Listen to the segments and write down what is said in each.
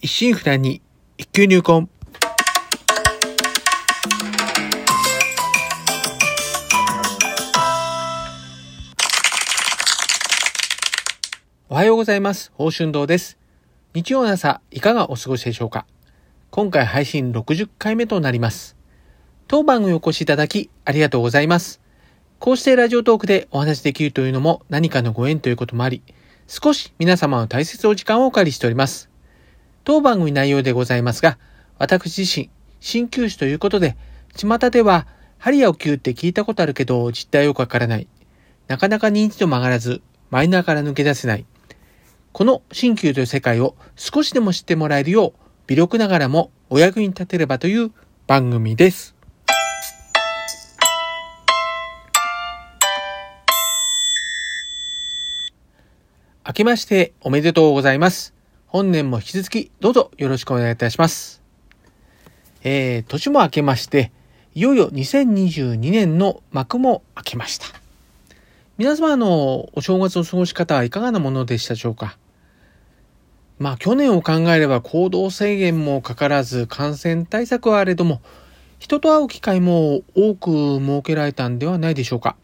一心不乱に一級入魂。おはようございます。宝春堂です。日曜の朝、いかがお過ごしでしょうか今回配信60回目となります。当番組お越しいただき、ありがとうございます。こうしてラジオトークでお話しできるというのも何かのご縁ということもあり、少し皆様の大切なお時間をお借りしております。当番組内容でございますが、私自身、鍼灸師ということで、巷では、針やお灸って聞いたことあるけど、実態よくわからない。なかなか認知度も上がらず、マイナーから抜け出せない。この鍼灸という世界を少しでも知ってもらえるよう、微力ながらもお役に立てればという番組です。明けましておめでとうございます。本年も引き続きどうぞよろしくお願いいたします。えー、年も明けまして、いよいよ2022年の幕も開けました。皆様のお正月の過ごし方はいかがなものでしたでしょうかまあ去年を考えれば行動制限もかからず感染対策はあれども人と会う機会も多く設けられたんではないでしょうか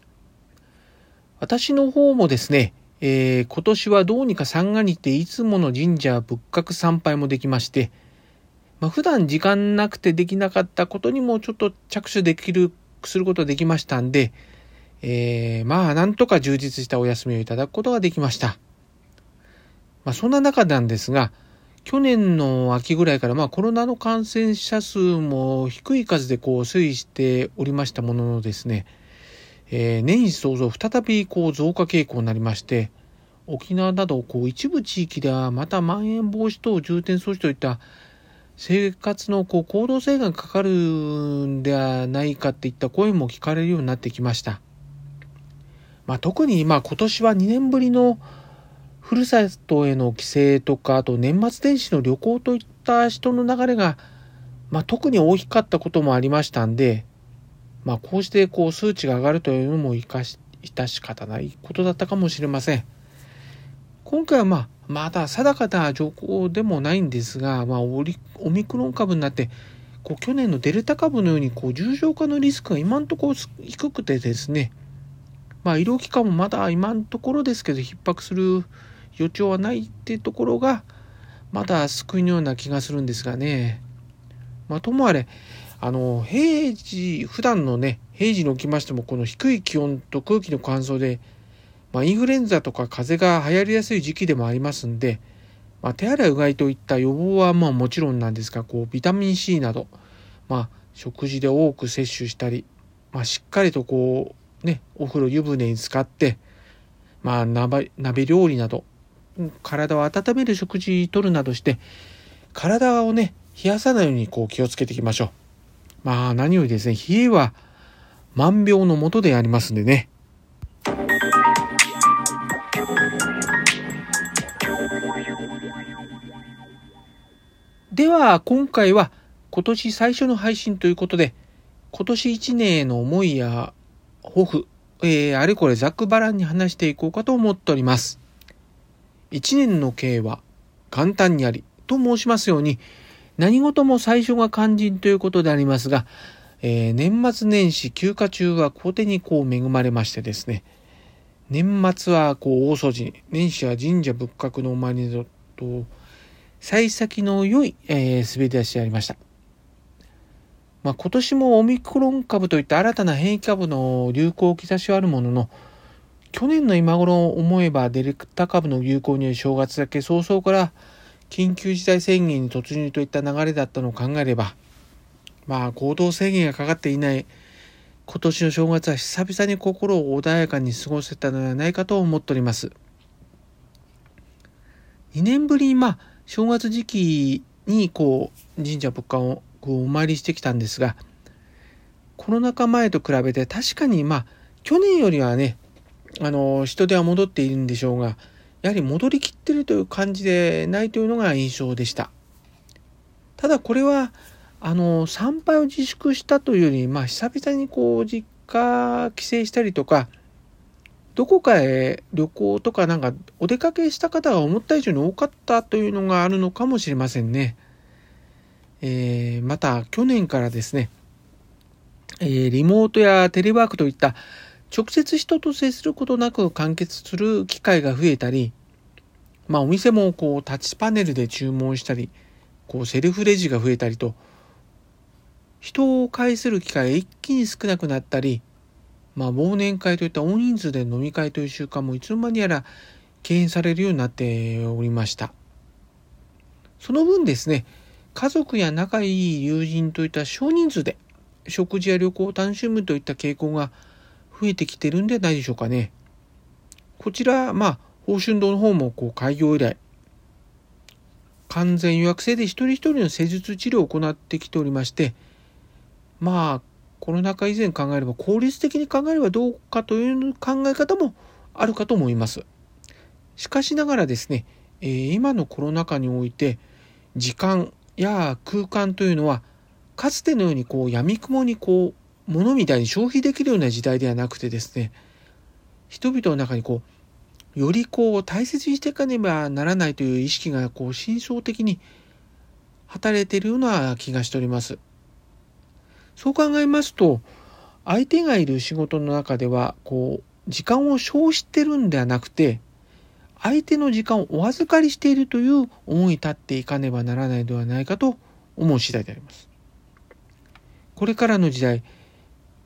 私の方もですね、えー今年はどうにか三が日でいつもの神社仏閣参拝もできまして、まあ、普段時間なくてできなかったことにもちょっと着手できるすることができましたんで、えーまあなんとか充実したお休みをいただくことができました。まあそんな中なんですが、去年の秋ぐらいからまあコロナの感染者数も低い数でこう推移しておりましたもののですね、えー年始早々再びこう増加傾向になりまして、沖縄などこう一部地域ではまたまん延防止等重点措置といった生活のこう行動制限がかかるんではないかっていった声も聞かれるようになってきました。まあ、特にまあ今年は2年ぶりのふるさとへの帰省とかあと年末年始の旅行といった人の流れが、まあ、特に大きかったこともありましたんで、まあ、こうしてこう数値が上がるというのもいかし致し方ないことだったかもしれません。今回はまあまだ定かな情報でもないんですが、まあ、オリオミクロン株になってこう去年のデルタ株のようにこう重症化のリスクが今のところ低くてですねまあ、医療機関もまだ今のところですけど逼迫する予兆はないっていうところがまだ救いのような気がするんですがね。まあ、ともあれあの平時普段のね平時におきましてもこの低い気温と空気の乾燥で、まあ、インフルエンザとか風邪が流行りやすい時期でもありますんで、まあ、手洗いうがいといった予防はまあもちろんなんですがこうビタミン C など、まあ、食事で多く摂取したり、まあ、しっかりとこうね、お風呂湯船に浸かって、まあ、鍋鍋料理など、体を温める食事とるなどして、体をね、冷やさないようにこう気をつけていきましょう。まあ、何よりですね、冷えは万病のもとでありますんでね。では、今回は今年最初の配信ということで、今年1年への思いや抱負、えー、あれこれざっくばらんに話していこうかと思っております。一年の経営は簡単にありと申しますように、何事も最初が肝心ということでありますが、えー年末年始休暇中は小手にこう恵まれましてですね、年末はこう大掃除、年始は神社仏閣のお参りと、幸先の良い、えー滑り出しでありました。まあ、今年もオミクロン株といった新たな変異株の流行兆しはあるものの、去年の今頃思えばデルタ株の流行により正月だけ早々から緊急事態宣言に突入といった流れだったのを考えれば、まあ行動制限がかかっていない今年の正月は久々に心を穏やかに過ごせたのではないかと思っております。2年ぶりにまあ正月時期にこう神社仏閣をこうお参りしてきたんですがコロナ禍前と比べて確かにまあ去年よりはねあの人手は戻っているんでしょうがやはり戻りきってるという感じでないというのが印象でした。ただこれはあの参拝を自粛したというよりまあ久々にこう実家帰省したりとかどこかへ旅行とかなんかお出かけした方が思った以上に多かったというのがあるのかもしれませんね。えー、また去年からですね、えー、リモートやテレワークといった直接人と接することなく完結する機会が増えたり、まあお店もこうタッチパネルで注文したり、こうセルフレジが増えたりと、人を介する機会が一気に少なくなったり、まあ、忘年会といった大人数で飲み会という習慣もいつの間にやら敬遠されるようになっておりました。その分ですね、家族や仲いい友人といった少人数で食事や旅行を楽しむといった傾向が増えてきてるんではないでしょうかね。こちら、まあ、宝春堂の方もこう開業以来、完全予約制で一人一人の施術治療を行ってきておりまして、まあ、コロナ禍以前考えれば効率的に考えればどうかという考え方もあるかと思います。しかしながらですね、えー、今のコロナ禍において時間や空間というのはかつてのようにこう闇雲にこう物みたいに消費できるような時代ではなくてですね人々の中にこうよりこう大切にしていかねばならないという意識がこう深層的に働いているような気がしております。そう考えますと相手がいる仕事の中ではこう時間を消費してるんではなくて相手の時間をお預かりしているという思い立っていかねばならないではないかと思う次第であります。これからの時代、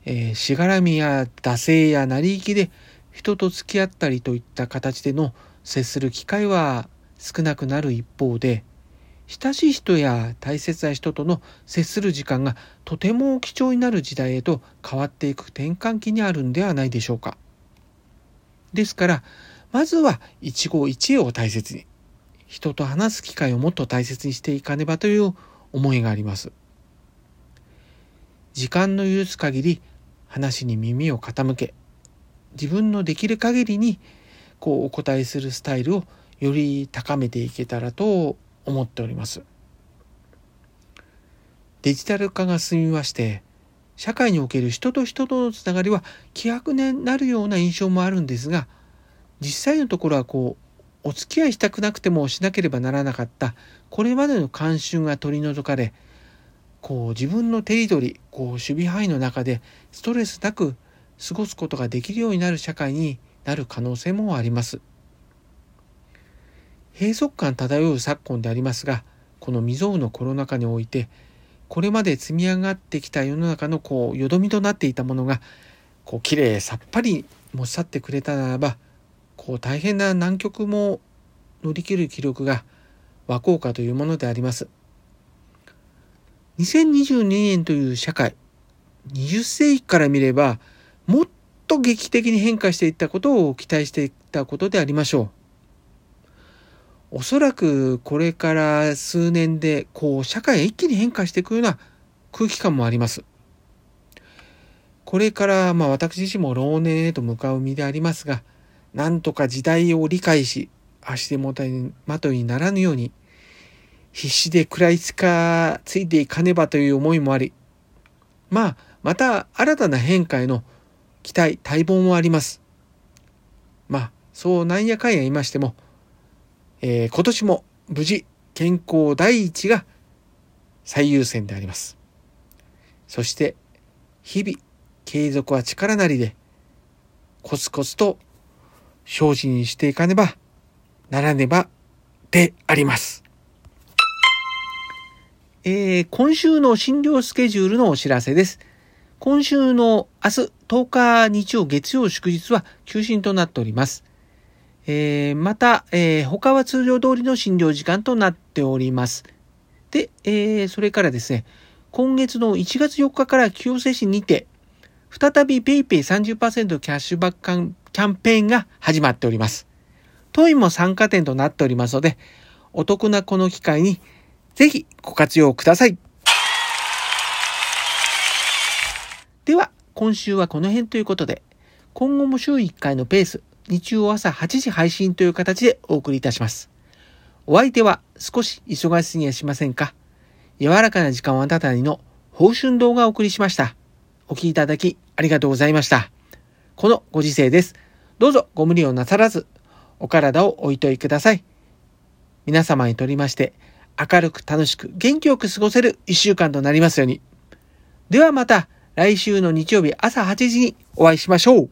えー、しがらみや惰性や成り行きで人と付き合ったりといった形での接する機会は少なくなる一方で親しい人や大切な人との接する時間がとても貴重になる時代へと変わっていく転換期にあるんではないでしょうか。ですから、まずは一期一会を大切に、人と話す機会をもっと大切にしていかねばという思いがあります。時間の許す限り話に耳を傾け、自分のできる限りにこうお答えするスタイルをより高めていけたらと思っております。デジタル化が進みまして、社会における人と人とのつながりは希薄になるような印象もあるんですが、実際のところはこう、お付き合いしたくなくてもしなければならなかった、これまでの慣習が取り除かれ、こう自分のテリトリー、こう守備範囲の中でストレスなく過ごすことができるようになる社会になる可能性もあります。閉塞感漂う昨今でありますが、この未曾有のコロナ禍において、これまで積み上がってきた世の中のこう、よどみとなっていたものが、こう、綺麗さっぱり持ち去ってくれたならば、こう、大変な難局も乗り切る気力が和効果というものであります。2022年という社会、20世紀から見れば、もっと劇的に変化していったことを期待していったことでありましょう。おそらくこれから数年でこう社会が一気に変化していくような空気感もあります。これからまあ私自身も老年へと向かう身でありますが、なんとか時代を理解し、足手まといにならぬように、必死で食らいつかついていかねばという思いもあり、まあ、また新たな変化への期待、待望もあります。まあ、そうなんやかんや言いましても、えー、今年も無事健康第一が最優先であります。そして日々継続は力なりでコツコツと精進していかねばならねばであります。えー、今週の診療スケジュールのお知らせです。今週の明日10日日曜月曜祝日は休診となっております。えー、また、えー、他は通常通りの診療時間となっております。で、えー、それからですね、今月の1月4日から清瀬市にて、再び PayPay30% キャッシュバックキャンペーンが始まっております。当院も参加店となっておりますので、お得なこの機会にぜひご活用ください。では、今週はこの辺ということで、今後も週1回のペース、日曜朝8時配信という形でお送りいたします。お相手は少し忙しすぎやしませんか？柔らかな時間をあなたにの報春動画をお送りしました。お聴きいただきありがとうございました。このご時世です。どうぞご無理をなさらず、お体をおいといください。皆様にとりまして、明るく楽しく元気よく過ごせる一週間となりますように。ではまた来週の日曜日朝8時にお会いしましょう。